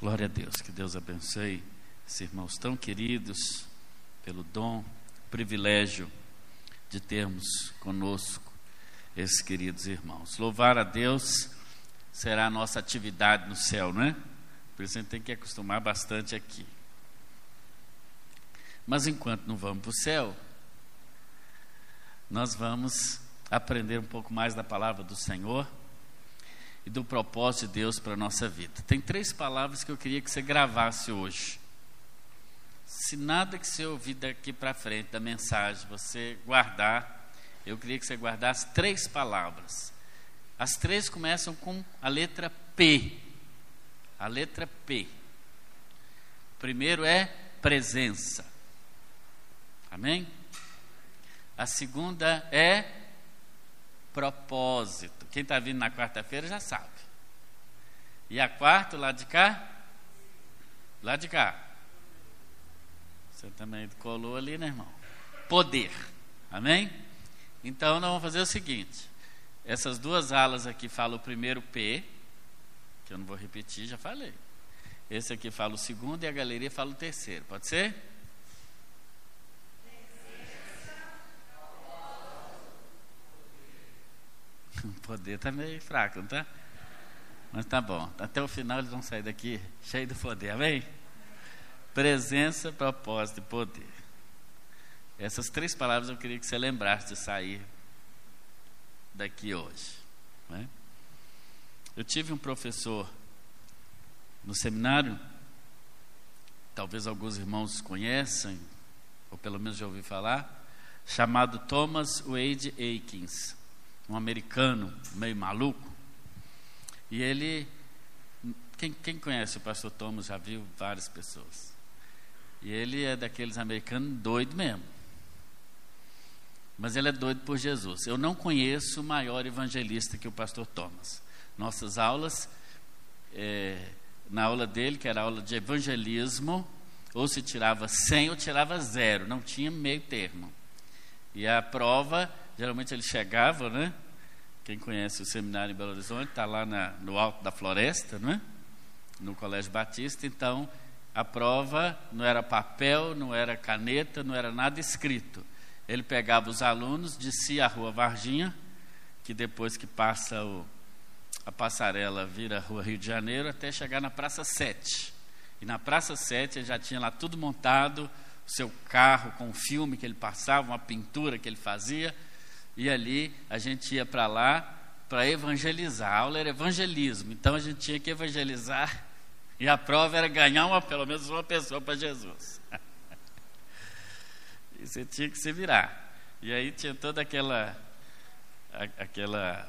Glória a Deus, que Deus abençoe esses irmãos tão queridos, pelo dom, privilégio de termos conosco esses queridos irmãos. Louvar a Deus será a nossa atividade no céu, não é? Por isso a gente tem que acostumar bastante aqui. Mas enquanto não vamos para o céu, nós vamos aprender um pouco mais da palavra do Senhor e do propósito de Deus para a nossa vida. Tem três palavras que eu queria que você gravasse hoje. Se nada que você ouvir daqui para frente da mensagem você guardar, eu queria que você guardasse três palavras. As três começam com a letra P. A letra P. Primeiro é presença. Amém? A segunda é propósito. Quem está vindo na quarta-feira já sabe. E a quarta, lá de cá? Lá de cá. Você também colou ali, né, irmão? Poder. Amém? Então, nós vamos fazer o seguinte: essas duas alas aqui falam o primeiro P, que eu não vou repetir, já falei. Esse aqui fala o segundo e a galeria fala o terceiro. Pode ser? O poder está meio fraco, não está? Mas tá bom. Até o final eles vão sair daqui cheio de poder, amém? Presença, propósito e poder. Essas três palavras eu queria que você lembrasse de sair daqui hoje. Né? Eu tive um professor no seminário, talvez alguns irmãos conheçam, ou pelo menos já ouvi falar, chamado Thomas Wade Aikins um americano meio maluco. E ele, quem, quem conhece o pastor Thomas já viu várias pessoas. E ele é daqueles americanos doido mesmo. Mas ele é doido por Jesus. Eu não conheço o maior evangelista que o pastor Thomas. Nossas aulas, é, na aula dele, que era aula de evangelismo, ou se tirava 100 ou tirava zero, não tinha meio termo. E a prova Geralmente ele chegava, né? Quem conhece o seminário em Belo Horizonte está lá na, no alto da floresta, né? No Colégio Batista. Então a prova não era papel, não era caneta, não era nada escrito. Ele pegava os alunos, descia a rua Varginha, que depois que passa o, a passarela vira a rua Rio de Janeiro, até chegar na Praça 7. E na Praça 7 ele já tinha lá tudo montado, o seu carro com o filme que ele passava, uma pintura que ele fazia e ali a gente ia para lá para evangelizar. A aula era evangelismo, então a gente tinha que evangelizar e a prova era ganhar uma, pelo menos uma pessoa para Jesus. e você tinha que se virar. E aí tinha toda aquela a, aquela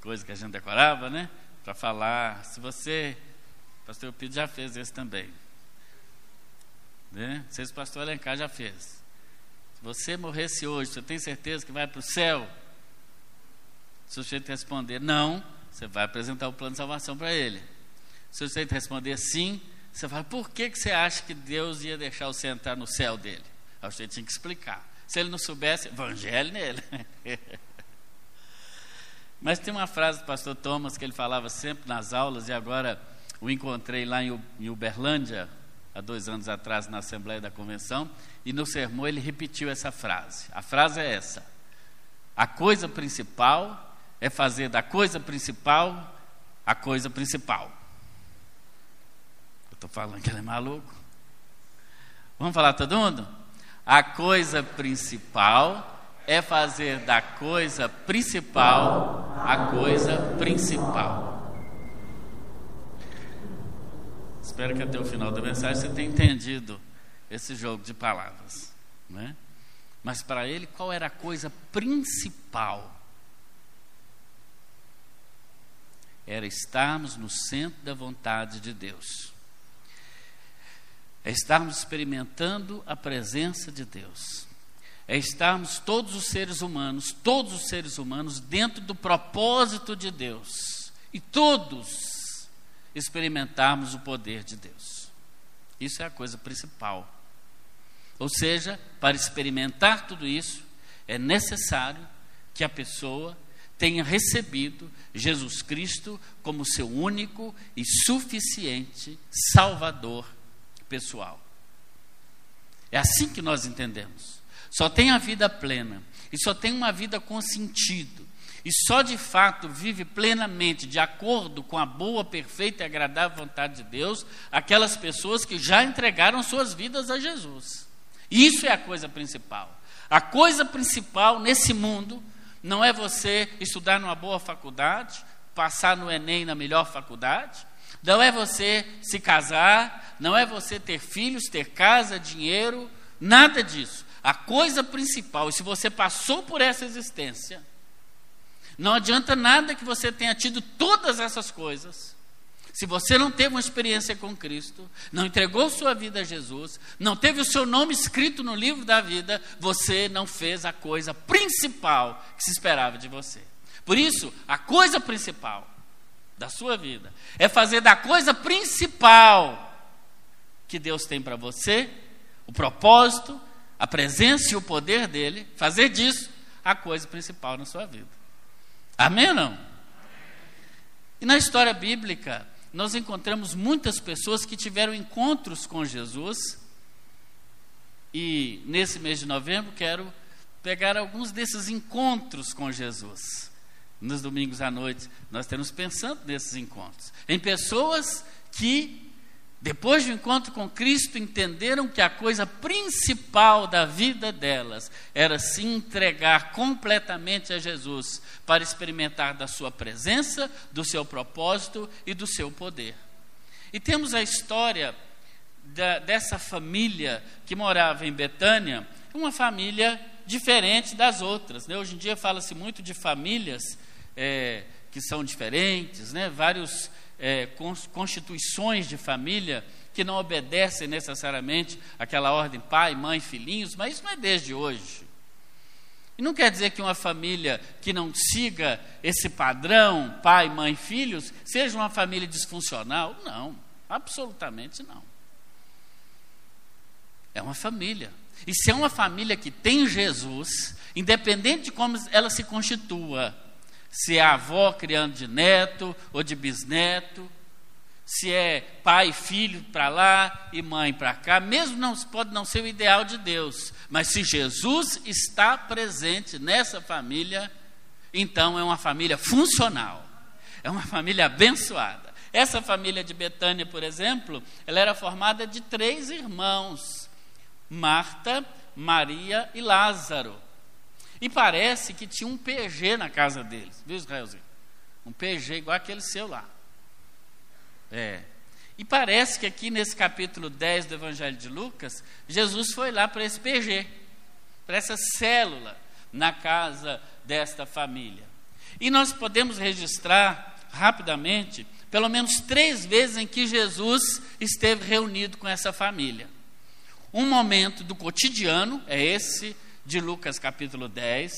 coisa que a gente decorava, né? Para falar, se você, pastor Pedro já fez esse também. Né? O pastor Alencar já fez. Se você morresse hoje, você tem certeza que vai para o céu? Se o sujeito responder não, você vai apresentar o plano de salvação para ele. Se o sujeito responder sim, você fala, por que, que você acha que Deus ia deixar você entrar no céu dele? Aí o sujeito tinha que explicar. Se ele não soubesse, evangelho nele. Mas tem uma frase do pastor Thomas que ele falava sempre nas aulas, e agora o encontrei lá em Uberlândia, há dois anos atrás na Assembleia da Convenção, e no sermão ele repetiu essa frase. A frase é essa: A coisa principal é fazer da coisa principal a coisa principal. Eu estou falando que ele é maluco. Vamos falar todo mundo? A coisa principal é fazer da coisa principal a coisa principal. Espero que até o final da mensagem você tenha entendido esse jogo de palavras. Né? Mas para ele, qual era a coisa principal? Era estarmos no centro da vontade de Deus. É estarmos experimentando a presença de Deus. É estarmos todos os seres humanos, todos os seres humanos, dentro do propósito de Deus. E todos experimentarmos o poder de Deus. Isso é a coisa principal. Ou seja, para experimentar tudo isso, é necessário que a pessoa tenha recebido Jesus Cristo como seu único e suficiente Salvador pessoal. É assim que nós entendemos. Só tem a vida plena e só tem uma vida com sentido. E só de fato vive plenamente de acordo com a boa, perfeita e agradável vontade de Deus aquelas pessoas que já entregaram suas vidas a Jesus. Isso é a coisa principal. A coisa principal nesse mundo não é você estudar numa boa faculdade, passar no Enem na melhor faculdade, não é você se casar, não é você ter filhos, ter casa, dinheiro, nada disso. A coisa principal, e se você passou por essa existência, não adianta nada que você tenha tido todas essas coisas, se você não teve uma experiência com Cristo, não entregou sua vida a Jesus, não teve o seu nome escrito no livro da vida, você não fez a coisa principal que se esperava de você. Por isso, a coisa principal da sua vida é fazer da coisa principal que Deus tem para você, o propósito, a presença e o poder dele, fazer disso a coisa principal na sua vida. Amém ou não? E na história bíblica, nós encontramos muitas pessoas que tiveram encontros com Jesus. E nesse mês de novembro quero pegar alguns desses encontros com Jesus. Nos domingos à noite, nós estamos pensando nesses encontros. Em pessoas que depois do encontro com Cristo, entenderam que a coisa principal da vida delas era se entregar completamente a Jesus para experimentar da sua presença, do seu propósito e do seu poder. E temos a história da, dessa família que morava em Betânia, uma família diferente das outras. Né? Hoje em dia fala-se muito de famílias é, que são diferentes, né? vários é, constituições de família que não obedecem necessariamente aquela ordem pai, mãe, filhinhos, mas isso não é desde hoje. E não quer dizer que uma família que não siga esse padrão, pai, mãe, filhos, seja uma família disfuncional. Não, absolutamente não. É uma família. E se é uma família que tem Jesus, independente de como ela se constitua, se é avó criando de neto ou de bisneto, se é pai e filho para lá e mãe para cá, mesmo não pode não ser o ideal de Deus, mas se Jesus está presente nessa família, então é uma família funcional, é uma família abençoada. Essa família de Betânia, por exemplo, ela era formada de três irmãos: Marta, Maria e Lázaro. E parece que tinha um PG na casa deles, viu, Israelzinho? Um PG igual aquele seu lá. É. E parece que aqui nesse capítulo 10 do Evangelho de Lucas, Jesus foi lá para esse PG, para essa célula na casa desta família. E nós podemos registrar rapidamente pelo menos três vezes em que Jesus esteve reunido com essa família. Um momento do cotidiano, é esse de Lucas capítulo 10,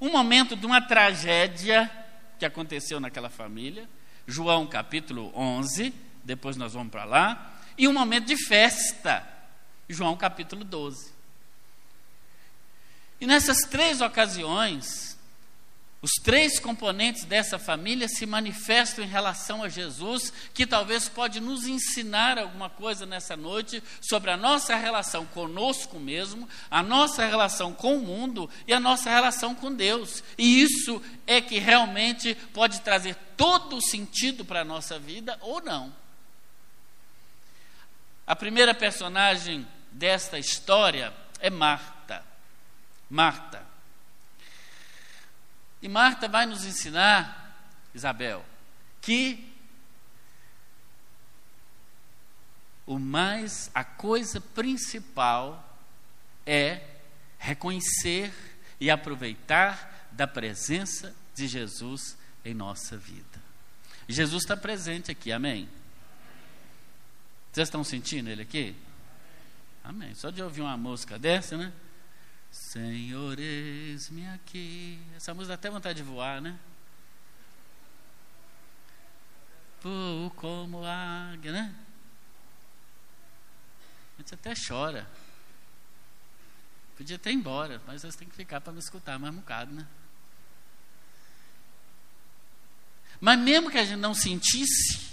um momento de uma tragédia que aconteceu naquela família, João capítulo 11, depois nós vamos para lá, e um momento de festa, João capítulo 12. E nessas três ocasiões, os três componentes dessa família se manifestam em relação a Jesus, que talvez pode nos ensinar alguma coisa nessa noite sobre a nossa relação conosco mesmo, a nossa relação com o mundo e a nossa relação com Deus. E isso é que realmente pode trazer todo o sentido para a nossa vida ou não. A primeira personagem desta história é Marta. Marta. E Marta vai nos ensinar, Isabel, que o mais, a coisa principal é reconhecer e aproveitar da presença de Jesus em nossa vida. Jesus está presente aqui, amém? Vocês estão sentindo ele aqui? Amém. Só de ouvir uma música dessa, né? Senhor, eis-me aqui. Essa música dá até vontade de voar, né? Pô, como águia, né? A gente até chora. Podia até ir embora, mas vocês têm que ficar para me escutar mais um bocado, né? Mas mesmo que a gente não sentisse,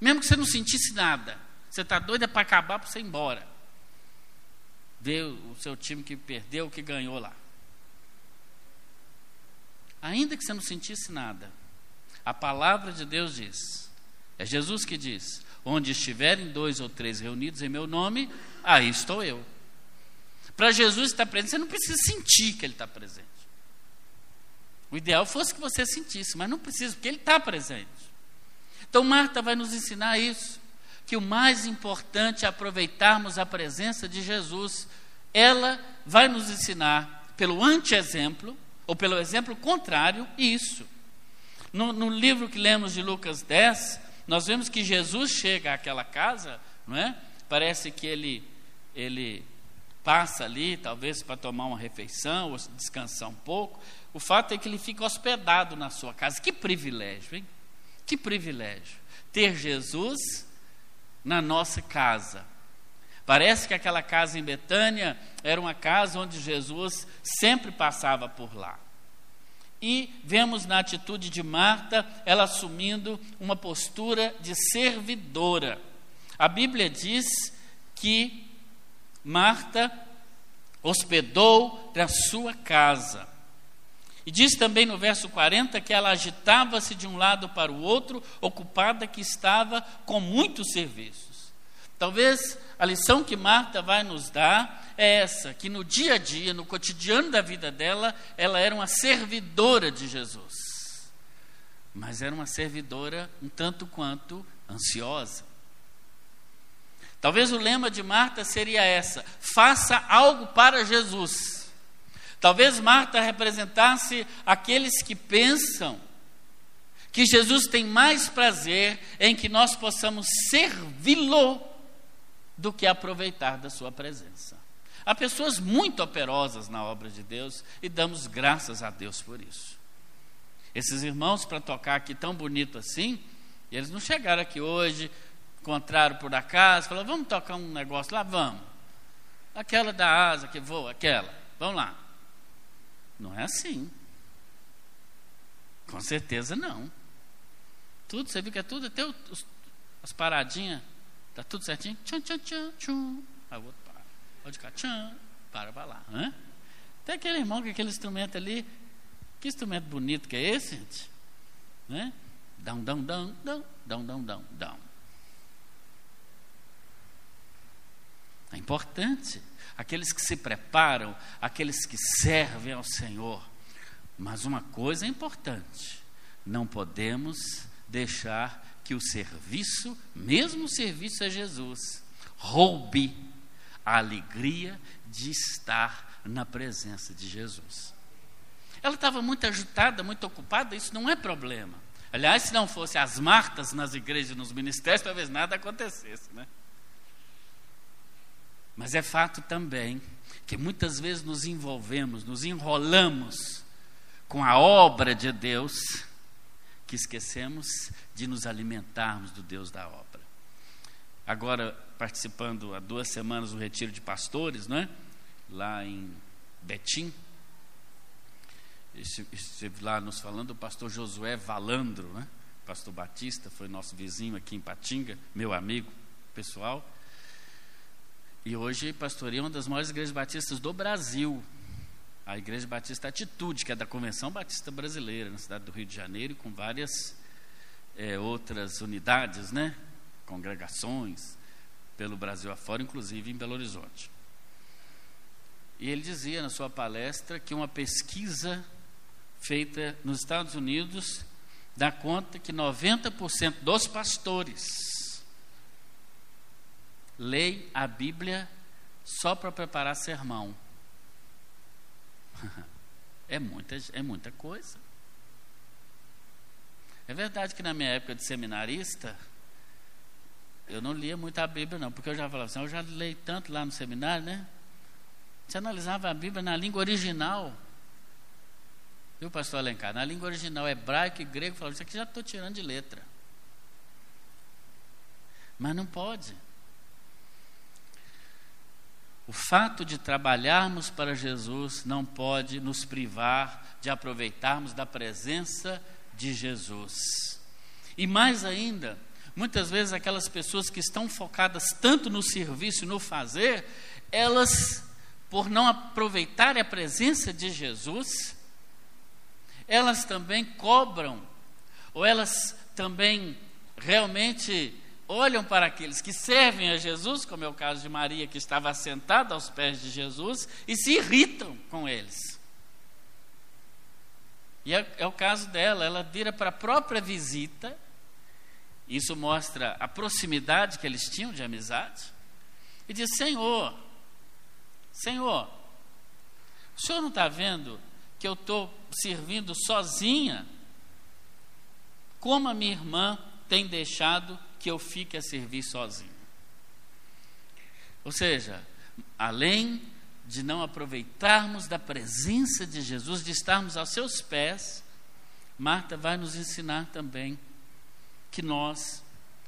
mesmo que você não sentisse nada, você está doida para acabar para você ir embora. Ver o seu time que perdeu, que ganhou lá. Ainda que você não sentisse nada, a palavra de Deus diz, é Jesus que diz: onde estiverem dois ou três reunidos em meu nome, aí estou eu. Para Jesus estar presente, você não precisa sentir que Ele está presente. O ideal fosse que você sentisse, mas não precisa, porque Ele está presente. Então, Marta vai nos ensinar isso, que o mais importante é aproveitarmos a presença de Jesus. Ela vai nos ensinar, pelo anti-exemplo, ou pelo exemplo contrário, isso. No, no livro que lemos de Lucas 10, nós vemos que Jesus chega àquela casa, não é? Parece que ele, ele passa ali, talvez para tomar uma refeição ou descansar um pouco. O fato é que ele fica hospedado na sua casa. Que privilégio, hein? Que privilégio. Ter Jesus na nossa casa. Parece que aquela casa em Betânia era uma casa onde Jesus sempre passava por lá. E vemos na atitude de Marta ela assumindo uma postura de servidora. A Bíblia diz que Marta hospedou na sua casa. E diz também no verso 40 que ela agitava-se de um lado para o outro, ocupada que estava com muitos serviços. Talvez a lição que Marta vai nos dar é essa: que no dia a dia, no cotidiano da vida dela, ela era uma servidora de Jesus. Mas era uma servidora um tanto quanto ansiosa. Talvez o lema de Marta seria essa: faça algo para Jesus. Talvez Marta representasse aqueles que pensam que Jesus tem mais prazer em que nós possamos servi-lo do que aproveitar da sua presença. Há pessoas muito operosas na obra de Deus e damos graças a Deus por isso. Esses irmãos, para tocar aqui tão bonito assim, eles não chegaram aqui hoje, encontraram por acaso, falaram: vamos tocar um negócio lá? Vamos. Aquela da asa que voa, aquela, vamos lá. Não é assim. Com certeza não. Tudo, você viu que é tudo, até os, as paradinhas, está tudo certinho. Tchum, tchum, tchum, tchum. Aí o outro Pode ficar, tchan, para para lá. Né? Tem aquele irmão com aquele instrumento ali. Que instrumento bonito que é esse, gente? Né? Dão, dão, dão, dão, dão, dão, dão, dão. É importante. Aqueles que se preparam, aqueles que servem ao Senhor. Mas uma coisa é importante: não podemos deixar que o serviço, mesmo o serviço a Jesus, roube a alegria de estar na presença de Jesus. Ela estava muito agitada, muito ocupada, isso não é problema. Aliás, se não fosse as martas nas igrejas e nos ministérios, talvez nada acontecesse, né? Mas é fato também que muitas vezes nos envolvemos, nos enrolamos com a obra de Deus, que esquecemos de nos alimentarmos do Deus da obra agora participando há duas semanas do retiro de pastores, não é? Lá em Betim. Esteve lá nos falando o pastor Josué Valandro, né? Pastor Batista, foi nosso vizinho aqui em Patinga, meu amigo pessoal. E hoje pastoreia uma das maiores igrejas batistas do Brasil, a Igreja Batista Atitude, que é da Convenção Batista Brasileira, na cidade do Rio de Janeiro, com várias é, outras unidades, né? congregações pelo Brasil afora, inclusive em Belo Horizonte. E ele dizia na sua palestra que uma pesquisa feita nos Estados Unidos dá conta que 90% dos pastores leem a Bíblia só para preparar sermão. É muita, é muita coisa. É verdade que na minha época de seminarista, eu não lia muito a Bíblia, não, porque eu já falava assim, eu já leio tanto lá no seminário, né? Você analisava a Bíblia na língua original. Viu, pastor Alencar? Na língua original, hebraico e grego, falava, isso aqui já estou tirando de letra. Mas não pode. O fato de trabalharmos para Jesus não pode nos privar de aproveitarmos da presença de Jesus. E mais ainda, muitas vezes aquelas pessoas que estão focadas tanto no serviço e no fazer, elas, por não aproveitarem a presença de Jesus, elas também cobram, ou elas também realmente olham para aqueles que servem a Jesus, como é o caso de Maria, que estava sentada aos pés de Jesus, e se irritam com eles. E é, é o caso dela, ela vira para a própria visita, isso mostra a proximidade que eles tinham de amizade, e diz: Senhor, Senhor, o senhor não está vendo que eu estou servindo sozinha? Como a minha irmã tem deixado que eu fique a servir sozinho? Ou seja, além de não aproveitarmos da presença de Jesus, de estarmos aos seus pés, Marta vai nos ensinar também que nós,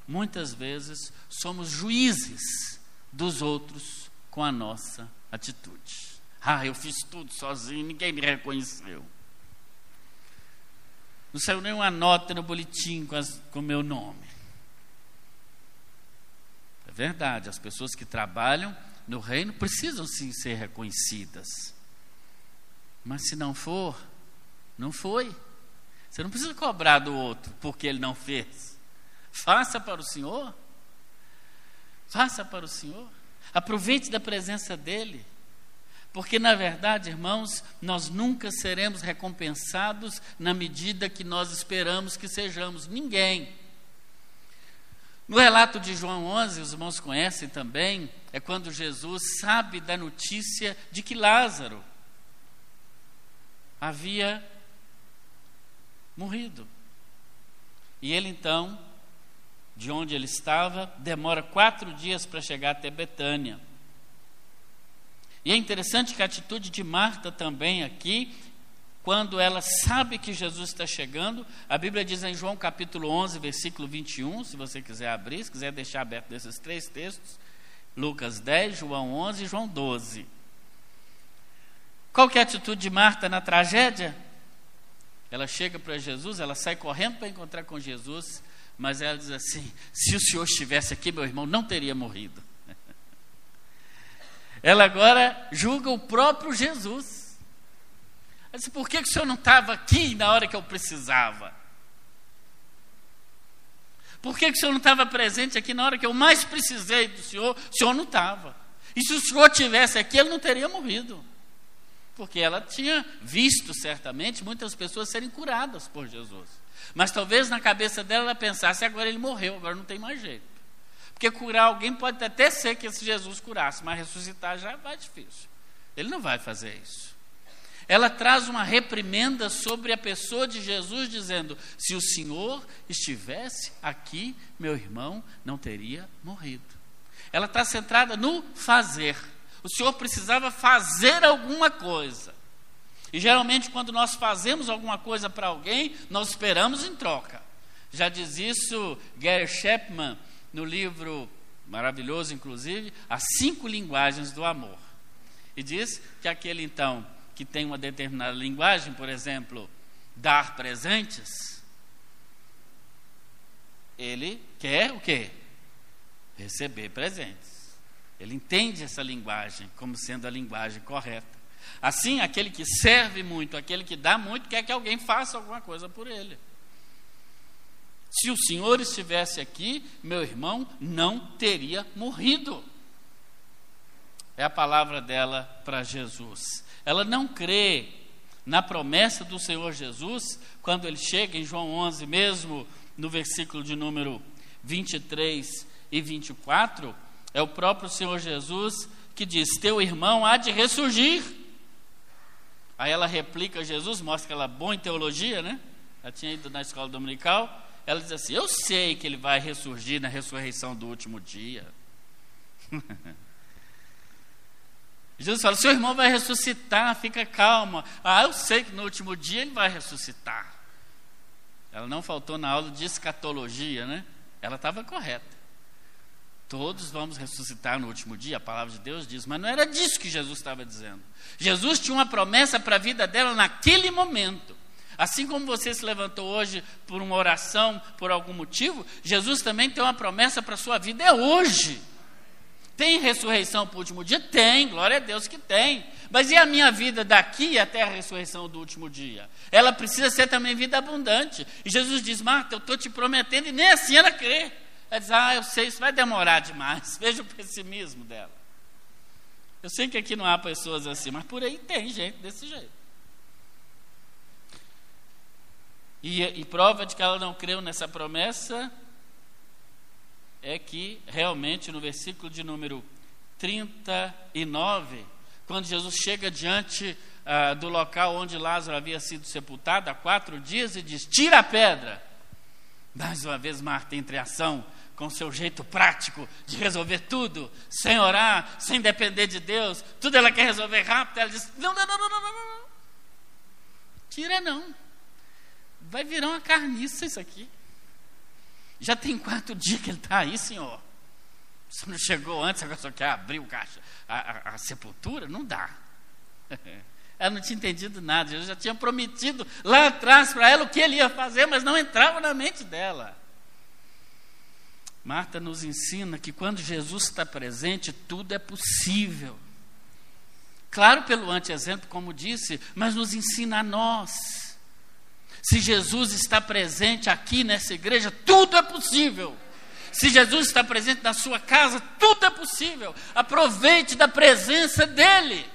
muitas vezes, somos juízes dos outros com a nossa atitude. Ah, eu fiz tudo sozinho, ninguém me reconheceu. Não saiu nenhuma nota no boletim com o meu nome. Verdade, as pessoas que trabalham no reino precisam sim ser reconhecidas. Mas se não for, não foi. Você não precisa cobrar do outro porque ele não fez. Faça para o Senhor. Faça para o Senhor. Aproveite da presença dele. Porque, na verdade, irmãos, nós nunca seremos recompensados na medida que nós esperamos que sejamos. Ninguém. No relato de João 11, os irmãos conhecem também, é quando Jesus sabe da notícia de que Lázaro havia morrido. E ele então, de onde ele estava, demora quatro dias para chegar até Betânia. E é interessante que a atitude de Marta também aqui quando ela sabe que Jesus está chegando, a Bíblia diz em João capítulo 11, versículo 21, se você quiser abrir, se quiser deixar aberto desses três textos, Lucas 10, João 11 e João 12. Qual que é a atitude de Marta na tragédia? Ela chega para Jesus, ela sai correndo para encontrar com Jesus, mas ela diz assim: se o Senhor estivesse aqui, meu irmão não teria morrido. Ela agora julga o próprio Jesus. Eu disse, por que, o senhor não estava aqui na hora que eu precisava? Por que, que o senhor não estava presente aqui na hora que eu mais precisei do senhor? O senhor não estava. E se o senhor tivesse aqui, ele não teria morrido. Porque ela tinha visto, certamente, muitas pessoas serem curadas por Jesus. Mas talvez na cabeça dela ela pensasse, agora ele morreu, agora não tem mais jeito. Porque curar alguém pode até ser que esse Jesus curasse, mas ressuscitar já vai difícil. Ele não vai fazer isso ela traz uma reprimenda sobre a pessoa de Jesus, dizendo: se o Senhor estivesse aqui, meu irmão não teria morrido. Ela está centrada no fazer. O Senhor precisava fazer alguma coisa. E geralmente, quando nós fazemos alguma coisa para alguém, nós esperamos em troca. Já diz isso Gary Chapman no livro maravilhoso, inclusive, As Cinco Linguagens do Amor. E diz que aquele então que tem uma determinada linguagem, por exemplo, dar presentes, ele quer o quê? Receber presentes. Ele entende essa linguagem como sendo a linguagem correta. Assim, aquele que serve muito, aquele que dá muito, quer que alguém faça alguma coisa por ele. Se o Senhor estivesse aqui, meu irmão não teria morrido. É a palavra dela para Jesus. Ela não crê na promessa do Senhor Jesus, quando ele chega em João 11, mesmo no versículo de número 23 e 24, é o próprio Senhor Jesus que diz: Teu irmão há de ressurgir. Aí ela replica Jesus, mostra que ela é boa em teologia, né? Ela tinha ido na escola dominical. Ela diz assim: Eu sei que ele vai ressurgir na ressurreição do último dia. Jesus fala: seu irmão vai ressuscitar, fica calma. Ah, eu sei que no último dia ele vai ressuscitar. Ela não faltou na aula de escatologia, né? Ela estava correta. Todos vamos ressuscitar no último dia, a palavra de Deus diz, mas não era disso que Jesus estava dizendo. Jesus tinha uma promessa para a vida dela naquele momento. Assim como você se levantou hoje por uma oração, por algum motivo, Jesus também tem uma promessa para a sua vida, é hoje. Tem ressurreição para o último dia? Tem, glória a Deus que tem. Mas e a minha vida daqui até a ressurreição do último dia? Ela precisa ser também vida abundante. E Jesus diz: Marta, eu estou te prometendo, e nem assim ela crê. Ela diz: Ah, eu sei, isso vai demorar demais. Veja o pessimismo dela. Eu sei que aqui não há pessoas assim, mas por aí tem gente desse jeito. E, e prova de que ela não creu nessa promessa é que realmente no versículo de número 39, quando Jesus chega diante ah, do local onde Lázaro havia sido sepultado há quatro dias e diz: Tira a pedra. Mais uma vez, Marta entra em ação com seu jeito prático de resolver tudo, sem orar, sem depender de Deus, tudo ela quer resolver rápido. Ela diz: Não, não, não, não, não, não, não. Tira não. Vai virar uma carniça isso aqui. Já tem quatro dias que ele está aí, senhor. Você não chegou antes, agora só quer abrir o caixa, a, a, a sepultura? Não dá. Ela não tinha entendido nada. Jesus já tinha prometido lá atrás para ela o que ele ia fazer, mas não entrava na mente dela. Marta nos ensina que quando Jesus está presente, tudo é possível. Claro, pelo anteexemplo, como disse, mas nos ensina a nós. Se Jesus está presente aqui nessa igreja, tudo é possível. Se Jesus está presente na sua casa, tudo é possível. Aproveite da presença dEle.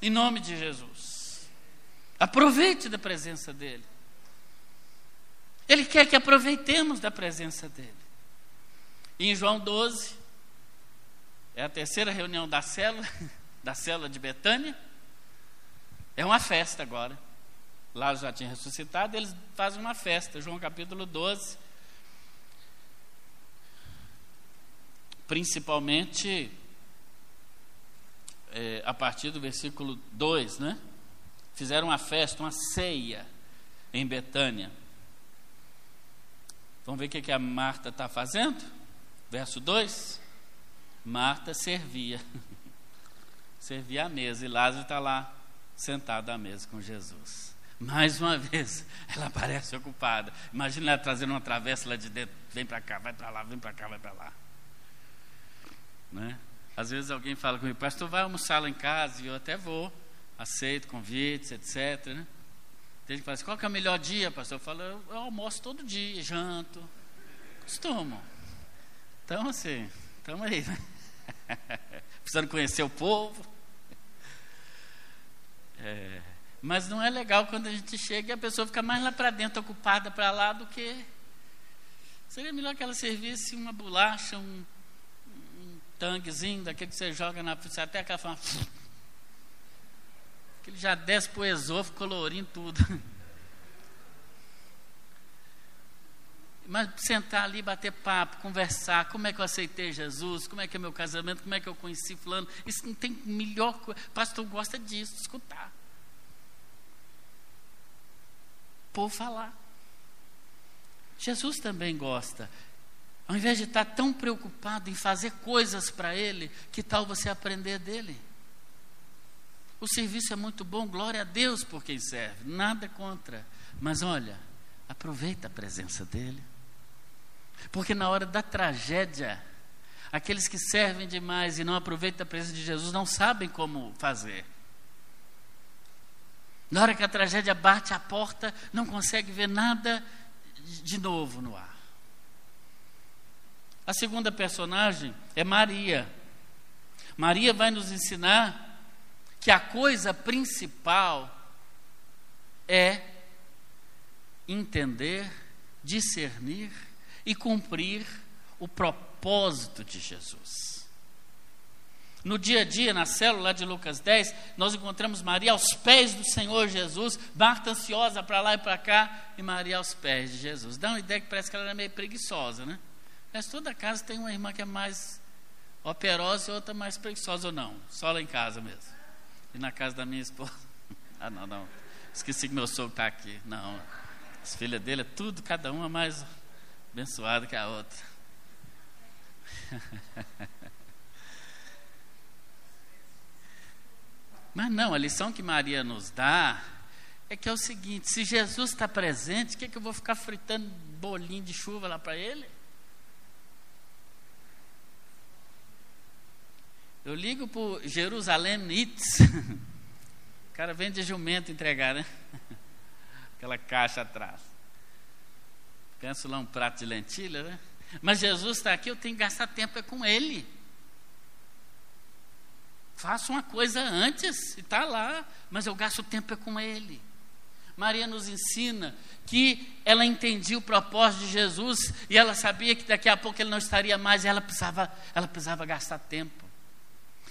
Em nome de Jesus. Aproveite da presença dEle. Ele quer que aproveitemos da presença dEle. Em João 12, é a terceira reunião da célula, da célula de Betânia. É uma festa agora. Lázaro já tinha ressuscitado, eles fazem uma festa, João capítulo 12. Principalmente é, a partir do versículo 2, né? Fizeram uma festa, uma ceia em Betânia. Vamos ver o que, que a Marta está fazendo? Verso 2: Marta servia, servia à mesa, e Lázaro está lá sentado à mesa com Jesus. Mais uma vez, ela parece ocupada. Imagina ela trazendo uma travessa lá de dentro, vem para cá, vai para lá, vem para cá, vai para lá. Né? Às vezes alguém fala comigo, pastor, vai almoçar lá em casa, e eu até vou, aceito convites, etc. Né? Tem gente que fala assim, qual que é o melhor dia, pastor? Eu falo, eu, almoço todo dia, janto, costumo. Então, assim, estamos aí, né? Precisando conhecer o povo. É, mas não é legal quando a gente chega e a pessoa fica mais lá para dentro, ocupada para lá, do que. Seria melhor que ela servisse uma bolacha, um, um tanguezinho, daquele que você joga na até aquela forma. Que ele já desce para o esôfago, colorindo tudo. Mas sentar ali, bater papo, conversar, como é que eu aceitei Jesus, como é que é meu casamento, como é que eu conheci fulano, isso não tem melhor coisa. Pastor gosta disso, escutar. Por falar. Jesus também gosta. Ao invés de estar tão preocupado em fazer coisas para Ele, que tal você aprender dele? O serviço é muito bom, glória a Deus por quem serve, nada contra. Mas olha, aproveita a presença dele. Porque na hora da tragédia, aqueles que servem demais e não aproveitam a presença de Jesus não sabem como fazer. Na hora que a tragédia bate a porta, não consegue ver nada de novo no ar. A segunda personagem é Maria. Maria vai nos ensinar que a coisa principal é entender, discernir e cumprir o propósito de Jesus. No dia a dia, na célula de Lucas 10, nós encontramos Maria aos pés do Senhor Jesus, Marta ansiosa para lá e para cá, e Maria aos pés de Jesus. Dá uma ideia que parece que ela era meio preguiçosa, né? Mas toda casa tem uma irmã que é mais operosa e outra mais preguiçosa, ou não? Só lá em casa mesmo. E na casa da minha esposa. Ah, não, não. Esqueci que meu sogro está aqui. Não. As filhas dele é tudo, cada uma mais abençoada que a outra. Mas não, a lição que Maria nos dá é que é o seguinte: se Jesus está presente, o que, é que eu vou ficar fritando bolinho de chuva lá para ele? Eu ligo para Jerusalém Nits. O cara vem de jumento entregar, né? Aquela caixa atrás. Penso lá um prato de lentilha, né? Mas Jesus está aqui, eu tenho que gastar tempo é com Ele. Faço uma coisa antes e está lá, mas eu gasto tempo é com Ele. Maria nos ensina que ela entendia o propósito de Jesus e ela sabia que daqui a pouco ele não estaria mais e ela precisava, ela precisava gastar tempo.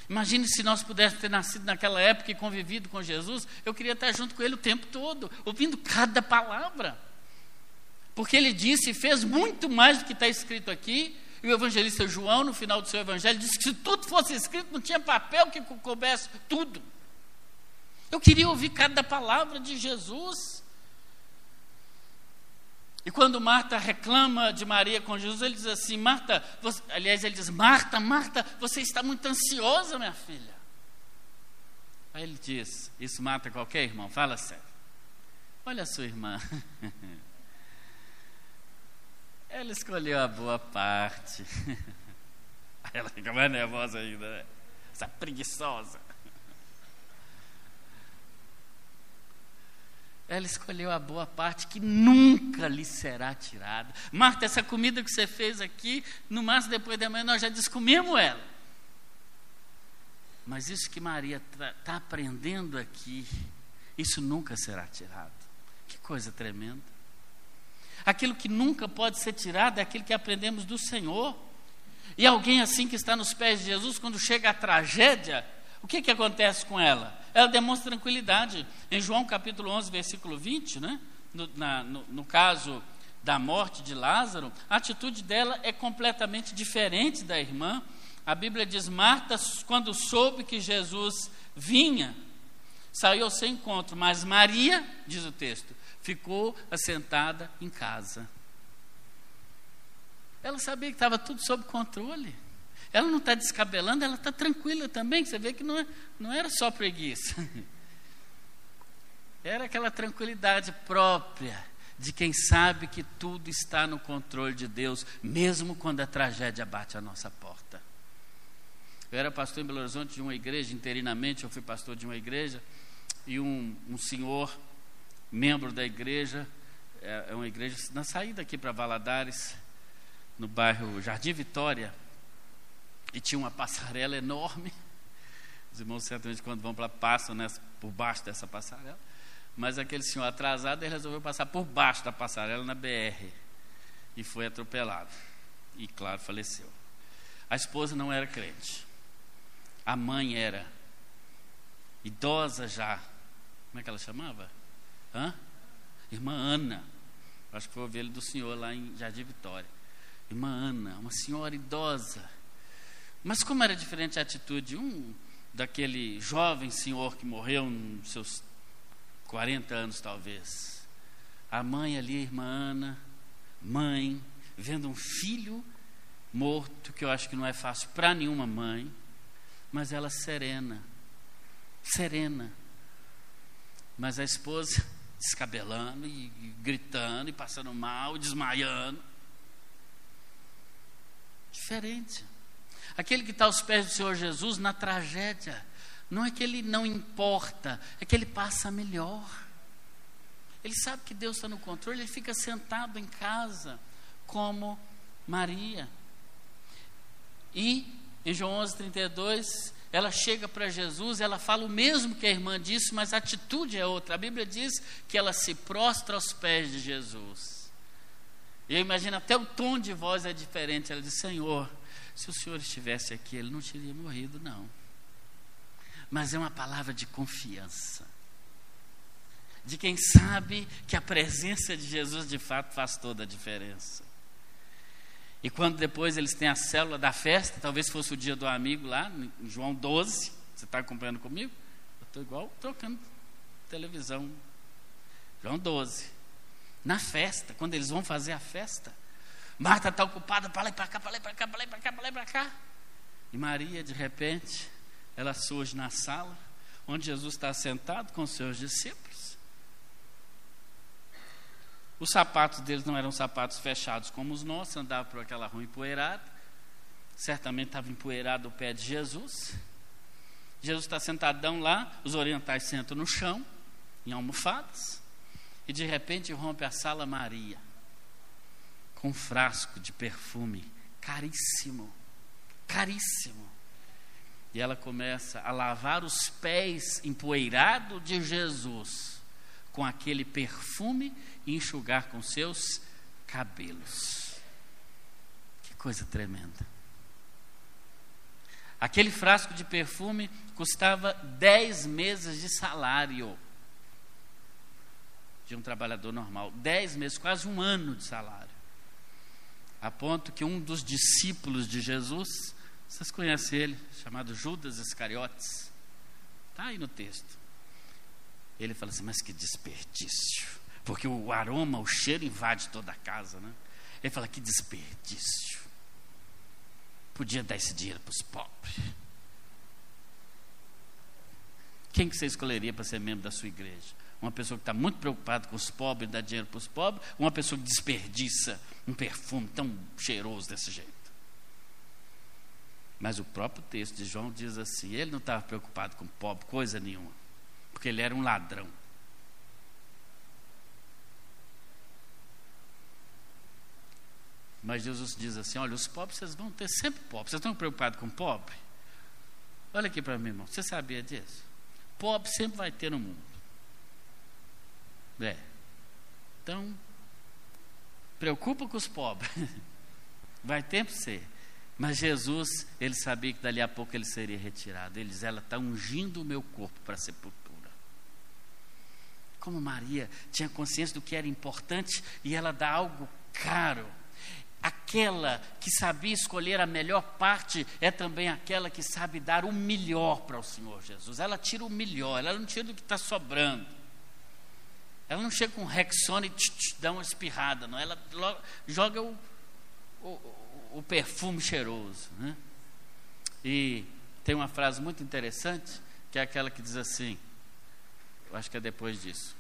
Imagine se nós pudéssemos ter nascido naquela época e convivido com Jesus, eu queria estar junto com ele o tempo todo, ouvindo cada palavra. Porque ele disse e fez muito mais do que está escrito aqui. E o evangelista João, no final do seu evangelho, disse que se tudo fosse escrito, não tinha papel que coubesse tudo. Eu queria ouvir cada palavra de Jesus. E quando Marta reclama de Maria com Jesus, ele diz assim: Marta, você, aliás, ele diz: Marta, Marta, você está muito ansiosa, minha filha. Aí ele diz: Isso mata qualquer irmão? Fala sério. Olha a sua irmã. Ela escolheu a boa parte. Ela fica mais nervosa ainda, né? Essa preguiçosa. Ela escolheu a boa parte que nunca lhe será tirada. Marta, essa comida que você fez aqui, no máximo depois da manhã nós já descomemos ela. Mas isso que Maria está aprendendo aqui, isso nunca será tirado. Que coisa tremenda. Aquilo que nunca pode ser tirado é aquilo que aprendemos do Senhor. E alguém assim que está nos pés de Jesus, quando chega a tragédia, o que, que acontece com ela? Ela demonstra tranquilidade. Em João capítulo 11, versículo 20, né? no, na, no, no caso da morte de Lázaro, a atitude dela é completamente diferente da irmã. A Bíblia diz: Marta, quando soube que Jesus vinha, saiu ao seu encontro, mas Maria, diz o texto, ficou assentada em casa. Ela sabia que estava tudo sob controle. Ela não está descabelando, ela está tranquila também. Você vê que não, é, não era só preguiça. Era aquela tranquilidade própria de quem sabe que tudo está no controle de Deus, mesmo quando a tragédia bate a nossa porta. Eu era pastor em Belo Horizonte de uma igreja, interinamente eu fui pastor de uma igreja, e um, um senhor membro da igreja, é, é uma igreja na saída aqui para Valadares, no bairro Jardim Vitória, e tinha uma passarela enorme. Os irmãos certamente quando vão para passam né, por baixo dessa passarela. Mas aquele senhor atrasado, ele resolveu passar por baixo da passarela na BR. E foi atropelado. E claro, faleceu. A esposa não era crente. A mãe era idosa já. Como é que ela chamava? Hã? Irmã Ana. Acho que foi ovelha do senhor lá em Jardim Vitória. Irmã Ana, uma senhora idosa. Mas como era diferente a atitude um daquele jovem senhor que morreu nos seus 40 anos talvez. A mãe ali, a irmã Ana, mãe, vendo um filho morto, que eu acho que não é fácil para nenhuma mãe, mas ela serena, serena. Mas a esposa descabelando e, gritando e passando mal, desmaiando. Diferente. Aquele que está aos pés do Senhor Jesus na tragédia, não é que ele não importa, é que ele passa melhor. Ele sabe que Deus está no controle, ele fica sentado em casa, como Maria. E em João 11, 32, ela chega para Jesus, ela fala o mesmo que a irmã disse, mas a atitude é outra. A Bíblia diz que ela se prostra aos pés de Jesus. E eu imagino até o tom de voz é diferente. Ela diz: Senhor, se o Senhor estivesse aqui, ele não teria morrido, não. Mas é uma palavra de confiança. De quem sabe que a presença de Jesus de fato faz toda a diferença. E quando depois eles têm a célula da festa, talvez fosse o dia do amigo lá, em João 12, você está acompanhando comigo? Eu estou igual trocando televisão. João 12. Na festa, quando eles vão fazer a festa, Marta está ocupada para lá e para cá, para lá e para cá, para lá e para cá, para lá e para cá. E Maria, de repente, ela surge na sala, onde Jesus está sentado com os seus discípulos. Os sapatos deles não eram sapatos fechados como os nossos, andavam por aquela rua empoeirada. Certamente estava empoeirado o pé de Jesus. Jesus está sentadão lá, os orientais sentam no chão, em almofadas, e de repente rompe a sala Maria, com um frasco de perfume caríssimo, caríssimo. E ela começa a lavar os pés empoeirados de Jesus com aquele perfume enxugar com seus cabelos. Que coisa tremenda. Aquele frasco de perfume custava dez meses de salário de um trabalhador normal. Dez meses, quase um ano de salário. A ponto que um dos discípulos de Jesus, vocês conhecem ele, chamado Judas Iscariotes, está aí no texto. Ele fala assim: Mas que desperdício, porque o aroma, o cheiro invade toda a casa, né? Ele fala: Que desperdício. Podia dar esse dinheiro para os pobres. Quem que você escolheria para ser membro da sua igreja? Uma pessoa que está muito preocupada com os pobres, dá dinheiro para os pobres, ou uma pessoa que desperdiça um perfume tão cheiroso desse jeito? Mas o próprio texto de João diz assim: ele não estava preocupado com pobre, coisa nenhuma, porque ele era um ladrão. Mas Jesus diz assim: olha, os pobres vocês vão ter sempre pobres. Vocês estão preocupados com pobre? Olha aqui para mim, irmão. Você sabia disso? Pobre sempre vai ter no mundo. É. Então, preocupa com os pobres. Vai para ser. Mas Jesus, ele sabia que dali a pouco ele seria retirado. Ele diz: Ela está ungindo o meu corpo para a sepultura. Como Maria tinha consciência do que era importante e ela dá algo caro. Aquela que sabia escolher a melhor parte é também aquela que sabe dar o melhor para o Senhor Jesus. Ela tira o melhor, ela não tira do que está sobrando. Ela não chega com um Rexona e dá uma espirrada, não. Ela joga o, o, o perfume cheiroso. Né? E tem uma frase muito interessante, que é aquela que diz assim, eu acho que é depois disso.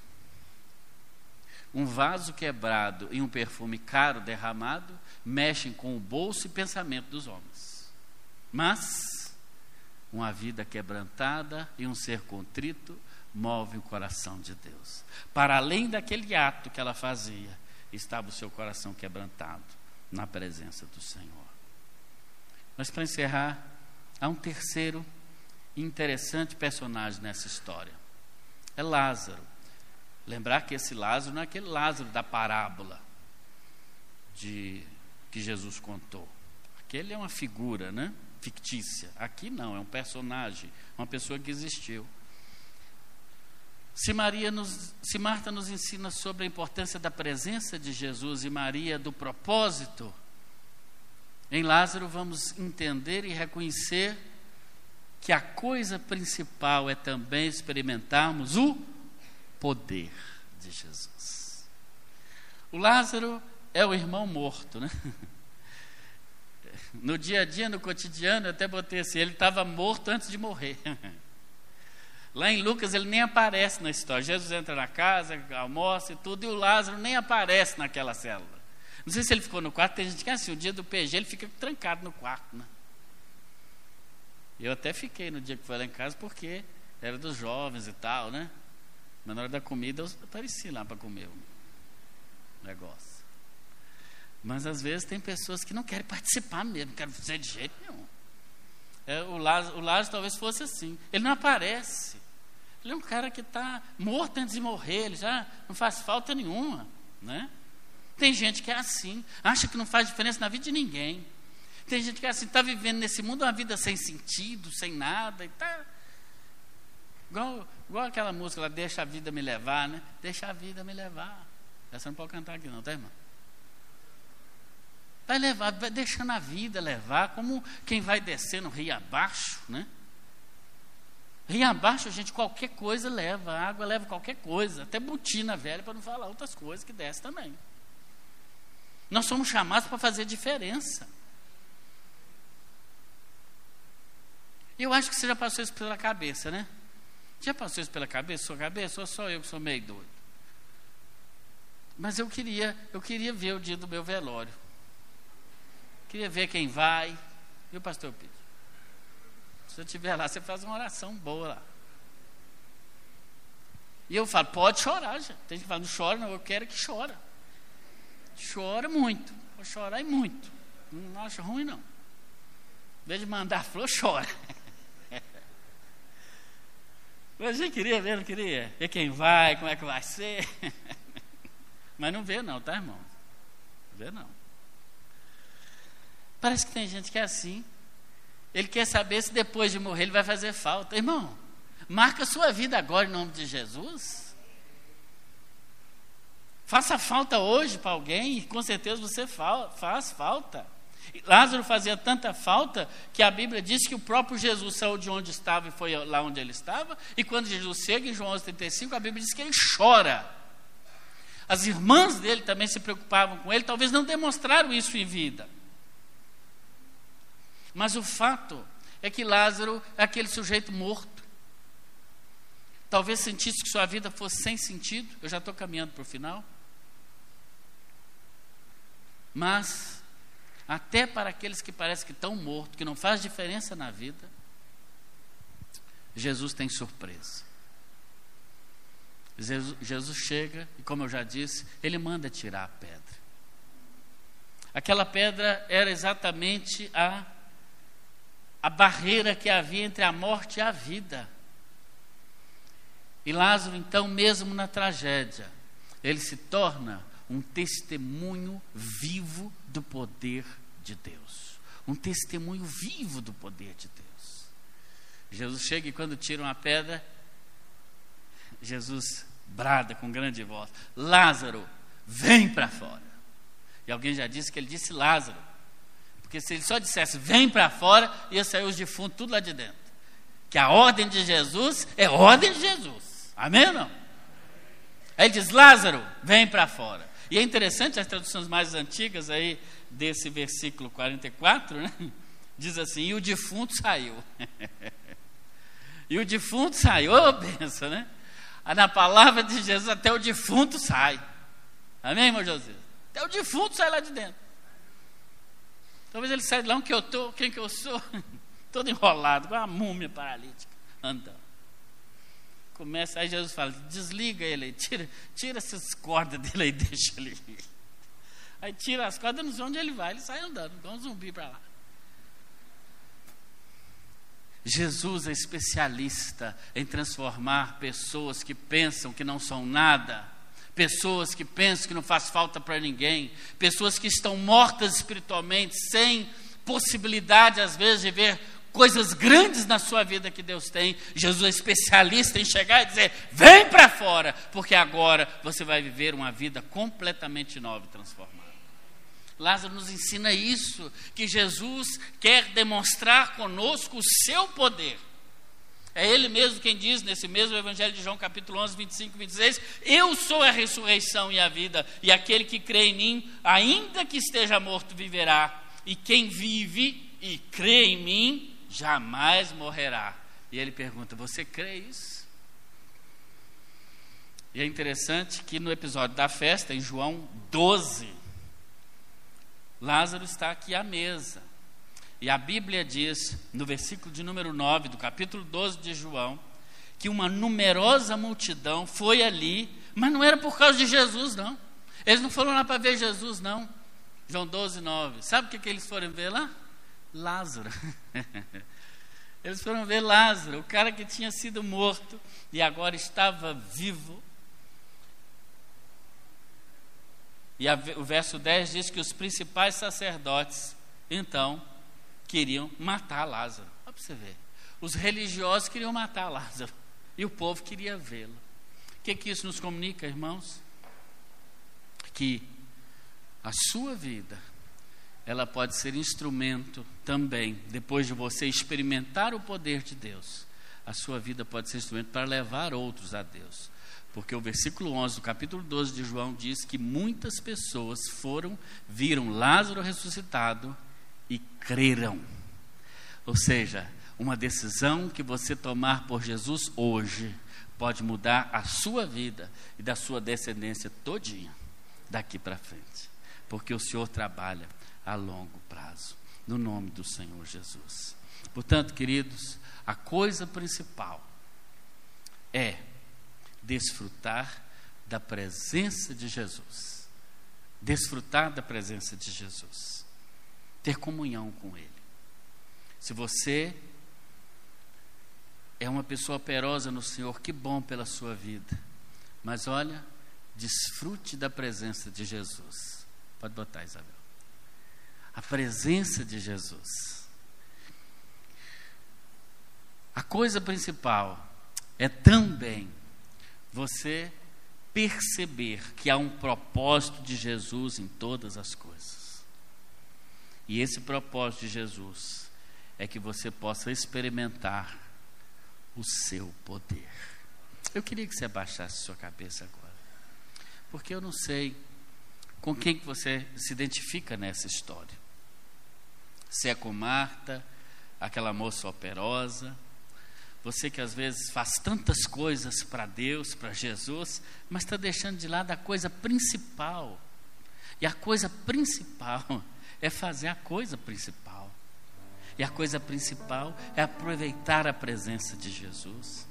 Um vaso quebrado e um perfume caro derramado mexem com o bolso e pensamento dos homens. Mas uma vida quebrantada e um ser contrito move o coração de Deus. Para além daquele ato que ela fazia, estava o seu coração quebrantado na presença do Senhor. Mas para encerrar, há um terceiro interessante personagem nessa história. É Lázaro. Lembrar que esse Lázaro não é aquele Lázaro da parábola de que Jesus contou. Aquele é uma figura, né? Fictícia. Aqui não, é um personagem, uma pessoa que existiu. Se, Maria nos, se Marta nos ensina sobre a importância da presença de Jesus e Maria do propósito, em Lázaro vamos entender e reconhecer que a coisa principal é também experimentarmos o poder de Jesus. O Lázaro é o irmão morto, né? No dia a dia, no cotidiano, eu até botei assim, ele estava morto antes de morrer. Lá em Lucas ele nem aparece na história. Jesus entra na casa, almoça e tudo, e o Lázaro nem aparece naquela célula. Não sei se ele ficou no quarto, tem gente que assim, o dia do PG ele fica trancado no quarto, né? Eu até fiquei no dia que foi lá em casa, porque era dos jovens e tal, né? Mas na hora da comida eu apareci lá para comer o negócio. Mas às vezes tem pessoas que não querem participar mesmo, não querem fazer de jeito nenhum. É, o, Lázaro, o Lázaro talvez fosse assim. Ele não aparece. Ele é um cara que está morto antes de morrer, ele já não faz falta nenhuma. Né? Tem gente que é assim, acha que não faz diferença na vida de ninguém. Tem gente que é assim, está vivendo nesse mundo uma vida sem sentido, sem nada, e tá igual, igual aquela música lá, deixa a vida me levar, né? Deixa a vida me levar. Essa não pode cantar aqui não, tá irmão? Vai levar, vai deixando a vida levar, como quem vai descendo rio abaixo, né? Rio abaixo, gente, qualquer coisa leva, água leva qualquer coisa, até botina velha, para não falar outras coisas que desce também. Nós somos chamados para fazer diferença. Eu acho que você já passou isso pela cabeça, né? Já passou isso pela cabeça, sua cabeça, ou só eu que sou meio doido? Mas eu queria, eu queria ver o dia do meu velório. Queria ver quem vai. O pastor Pedro? Se eu estiver lá, você faz uma oração boa lá. E eu falo, pode chorar, gente. Tem gente que fala, não chora, não, eu quero que chora. Chora muito. Vou chorar e muito. Não acho ruim, não. Em vez de mandar flor, chora. A gente queria ver, não queria? Ver quem vai, como é que vai ser. Mas não vê não, tá, irmão? Não vê não. Parece que tem gente que é assim. Ele quer saber se depois de morrer ele vai fazer falta. Irmão, marca sua vida agora em nome de Jesus. Faça falta hoje para alguém e com certeza você faz falta. Lázaro fazia tanta falta que a Bíblia diz que o próprio Jesus saiu de onde estava e foi lá onde ele estava. E quando Jesus chega em João 11,35, a Bíblia diz que ele chora. As irmãs dele também se preocupavam com ele, talvez não demonstraram isso em vida. Mas o fato é que Lázaro é aquele sujeito morto. Talvez sentisse que sua vida fosse sem sentido. Eu já estou caminhando para o final. Mas, até para aqueles que parecem que estão mortos, que não faz diferença na vida, Jesus tem surpresa. Jesus, chega e, como eu já disse, ele manda tirar a pedra. Aquela pedra era exatamente a a barreira que havia entre a morte e a vida. E Lázaro, então, mesmo na tragédia, ele se torna um testemunho vivo do poder de Deus. Um testemunho vivo do poder de Deus. Jesus chega e quando tiram a pedra, Jesus brada com grande voz: Lázaro, vem para fora. E alguém já disse que ele disse Lázaro, porque se ele só dissesse vem para fora, ia sair os defuntos tudo lá de dentro. Que a ordem de Jesus é ordem de Jesus. Amém não? Aí ele diz: Lázaro, vem para fora. E é interessante as traduções mais antigas aí desse versículo 44, né? Diz assim: e o defunto saiu. e o defunto saiu. Ô, oh, benção, né? Na palavra de Jesus, até o defunto sai. Amém, irmão José? Até o defunto sai lá de dentro. Talvez ele saia de lá, onde eu estou, quem que eu sou, todo enrolado, com uma múmia paralítica, andando. Começa, aí Jesus fala, desliga ele aí, tira, tira essas cordas dele aí, deixa ele. Aí tira as cordas, não sei onde ele vai, ele sai andando, igual um zumbi para lá. Jesus é especialista em transformar pessoas que pensam que não são nada pessoas que pensam que não faz falta para ninguém, pessoas que estão mortas espiritualmente, sem possibilidade, às vezes, de ver coisas grandes na sua vida que Deus tem. Jesus é especialista em chegar e dizer: vem para fora, porque agora você vai viver uma vida completamente nova e transformada. Lázaro nos ensina isso, que Jesus quer demonstrar conosco o seu poder. É ele mesmo quem diz nesse mesmo Evangelho de João, capítulo 11, 25 e 26: Eu sou a ressurreição e a vida, e aquele que crê em mim, ainda que esteja morto, viverá. E quem vive e crê em mim, jamais morrerá. E ele pergunta: Você crê isso? E é interessante que no episódio da festa, em João 12, Lázaro está aqui à mesa. E a Bíblia diz, no versículo de número 9 do capítulo 12 de João, que uma numerosa multidão foi ali, mas não era por causa de Jesus, não. Eles não foram lá para ver Jesus, não. João 12, 9. Sabe o que, que eles foram ver lá? Lázaro. Eles foram ver Lázaro, o cara que tinha sido morto e agora estava vivo. E a, o verso 10 diz que os principais sacerdotes, então, queriam matar Lázaro. Olha para você ver. Os religiosos queriam matar Lázaro. E o povo queria vê-lo. O que, que isso nos comunica, irmãos? Que a sua vida, ela pode ser instrumento também, depois de você experimentar o poder de Deus, a sua vida pode ser instrumento para levar outros a Deus. Porque o versículo 11 do capítulo 12 de João diz que muitas pessoas foram, viram Lázaro ressuscitado e creram. Ou seja, uma decisão que você tomar por Jesus hoje pode mudar a sua vida e da sua descendência todinha. daqui para frente, porque o Senhor trabalha a longo prazo, no nome do Senhor Jesus. Portanto, queridos, a coisa principal é desfrutar da presença de Jesus. Desfrutar da presença de Jesus. Ter comunhão com Ele. Se você é uma pessoa operosa no Senhor, que bom pela sua vida. Mas olha, desfrute da presença de Jesus. Pode botar, Isabel. A presença de Jesus. A coisa principal é também você perceber que há um propósito de Jesus em todas as coisas. E esse propósito de Jesus é que você possa experimentar o seu poder. Eu queria que você abaixasse sua cabeça agora, porque eu não sei com quem que você se identifica nessa história. Se com Marta, aquela moça operosa, você que às vezes faz tantas coisas para Deus, para Jesus, mas está deixando de lado a coisa principal. E a coisa principal é fazer a coisa principal. E a coisa principal é aproveitar a presença de Jesus.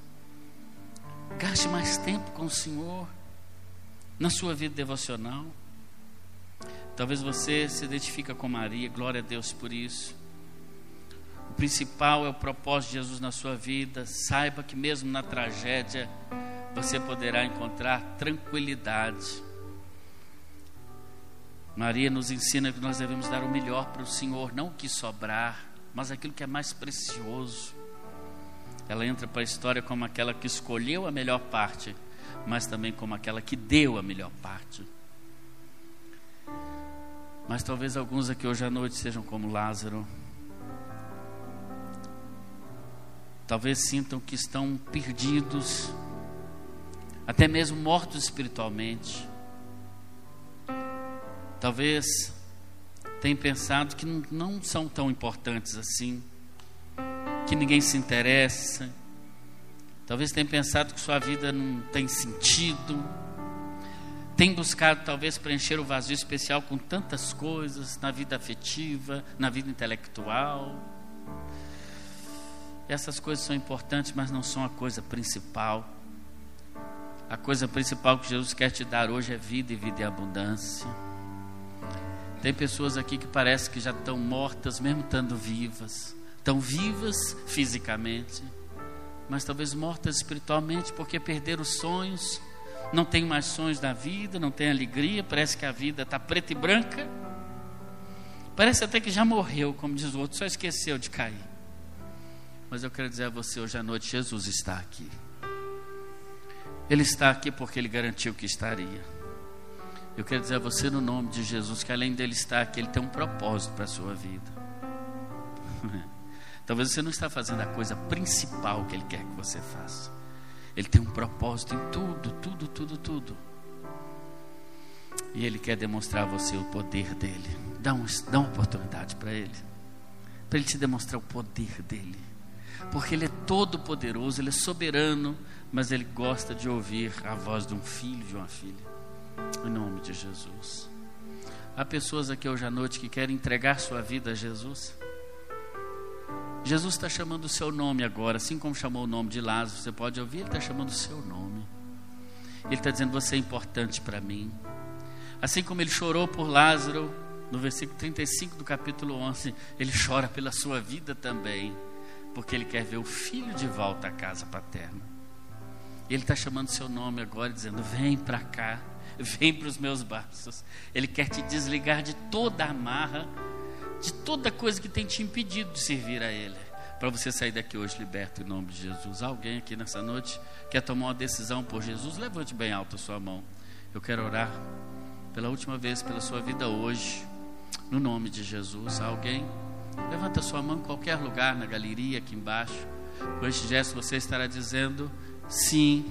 Gaste mais tempo com o Senhor na sua vida devocional. Talvez você se identifique com Maria, glória a Deus por isso. O principal é o propósito de Jesus na sua vida. Saiba que mesmo na tragédia você poderá encontrar tranquilidade. Maria nos ensina que nós devemos dar o melhor para o Senhor, não o que sobrar, mas aquilo que é mais precioso. Ela entra para a história como aquela que escolheu a melhor parte, mas também como aquela que deu a melhor parte. Mas talvez alguns aqui hoje à noite sejam como Lázaro, Talvez sintam que estão perdidos, até mesmo mortos espiritualmente. Talvez tenham pensado que não são tão importantes assim, que ninguém se interessa. Talvez tenham pensado que sua vida não tem sentido. Tem buscado talvez preencher o vazio especial com tantas coisas na vida afetiva, na vida intelectual essas coisas são importantes, mas não são a coisa principal. A coisa principal que Jesus quer te dar hoje é vida e vida em abundância. Tem pessoas aqui que parece que já estão mortas, mesmo estando vivas. Estão vivas fisicamente, mas talvez mortas espiritualmente, porque perderam os sonhos, não tem mais sonhos da vida, não tem alegria, parece que a vida está preta e branca. Parece até que já morreu, como diz o outro, só esqueceu de cair. Mas eu quero dizer a você hoje à noite: Jesus está aqui. Ele está aqui porque Ele garantiu que estaria. Eu quero dizer a você, no nome de Jesus, que além dele estar aqui, Ele tem um propósito para a sua vida. Talvez você não está fazendo a coisa principal que Ele quer que você faça. Ele tem um propósito em tudo, tudo, tudo, tudo. E Ele quer demonstrar a você o poder dele. Dá, um, dá uma oportunidade para Ele. Para Ele te demonstrar o poder dele porque Ele é todo poderoso, Ele é soberano, mas Ele gosta de ouvir a voz de um filho, de uma filha. Em nome de Jesus. Há pessoas aqui hoje à noite que querem entregar sua vida a Jesus. Jesus está chamando o seu nome agora, assim como chamou o nome de Lázaro. Você pode ouvir, Ele está chamando o seu nome. Ele está dizendo: Você é importante para mim. Assim como Ele chorou por Lázaro, no versículo 35 do capítulo 11, Ele chora pela sua vida também porque ele quer ver o filho de volta à casa paterna. Ele está chamando seu nome agora, dizendo: Vem para cá, vem para os meus braços. Ele quer te desligar de toda a amarra, de toda coisa que tem te impedido de servir a Ele. Para você sair daqui hoje liberto em nome de Jesus. Alguém aqui nessa noite quer tomar uma decisão por Jesus? Levante bem alto a sua mão. Eu quero orar pela última vez pela sua vida hoje, no nome de Jesus. Alguém? Levanta sua mão em qualquer lugar na galeria aqui embaixo. Com este gesto você estará dizendo: Sim,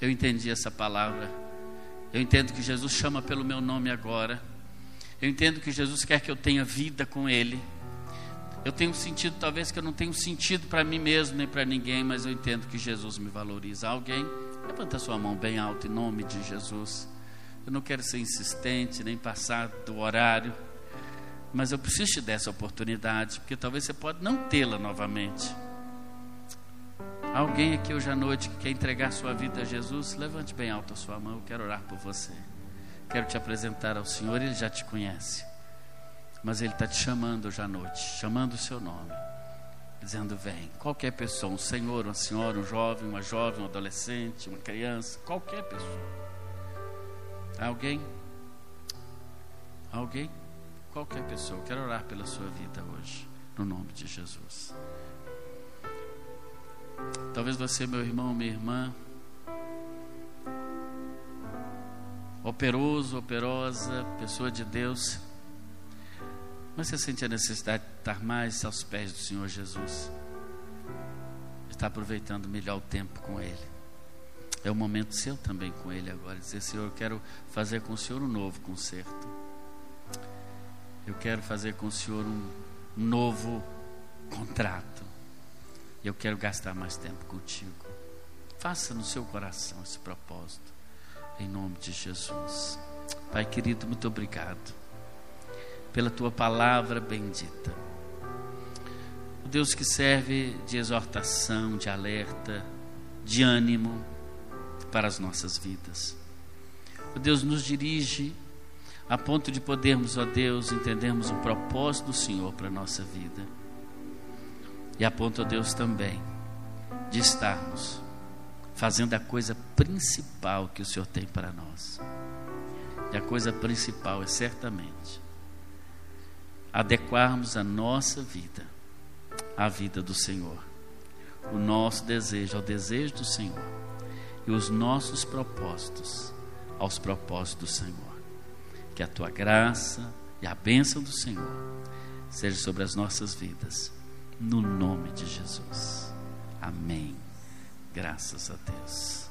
eu entendi essa palavra. Eu entendo que Jesus chama pelo meu nome agora. Eu entendo que Jesus quer que eu tenha vida com Ele. Eu tenho sentido, talvez que eu não tenho sentido para mim mesmo nem para ninguém, mas eu entendo que Jesus me valoriza. Alguém, levanta sua mão bem alto em nome de Jesus. Eu não quero ser insistente, nem passar do horário, mas eu preciso te dar essa oportunidade, porque talvez você pode não tê-la novamente. Alguém aqui hoje à noite que quer entregar sua vida a Jesus, levante bem alto a sua mão, eu quero orar por você. Quero te apresentar ao Senhor, Ele já te conhece, mas Ele está te chamando hoje à noite, chamando o seu nome, dizendo: Vem. Qualquer pessoa, um senhor, uma senhora, um jovem, uma jovem, um adolescente, uma criança, qualquer pessoa. Alguém? Alguém? Qualquer pessoa. Quero orar pela sua vida hoje, no nome de Jesus. Talvez você, meu irmão, minha irmã, operoso, operosa, pessoa de Deus, mas você sente a necessidade de estar mais aos pés do Senhor Jesus, está aproveitando melhor o tempo com Ele. É o momento seu também com Ele agora. Dizer, Senhor, eu quero fazer com o Senhor um novo concerto. Eu quero fazer com o Senhor um novo contrato. Eu quero gastar mais tempo contigo. Faça no seu coração esse propósito. Em nome de Jesus. Pai querido, muito obrigado pela tua palavra bendita. O Deus que serve de exortação, de alerta, de ânimo para as nossas vidas. O Deus nos dirige a ponto de podermos, ó Deus, entendermos o propósito do Senhor para a nossa vida. E a ponto, ó Deus, também de estarmos fazendo a coisa principal que o Senhor tem para nós. E a coisa principal é certamente adequarmos a nossa vida à vida do Senhor. O nosso desejo ao desejo do Senhor e os nossos propósitos aos propósitos do Senhor. Que a tua graça e a bênção do Senhor seja sobre as nossas vidas, no nome de Jesus. Amém. Graças a Deus.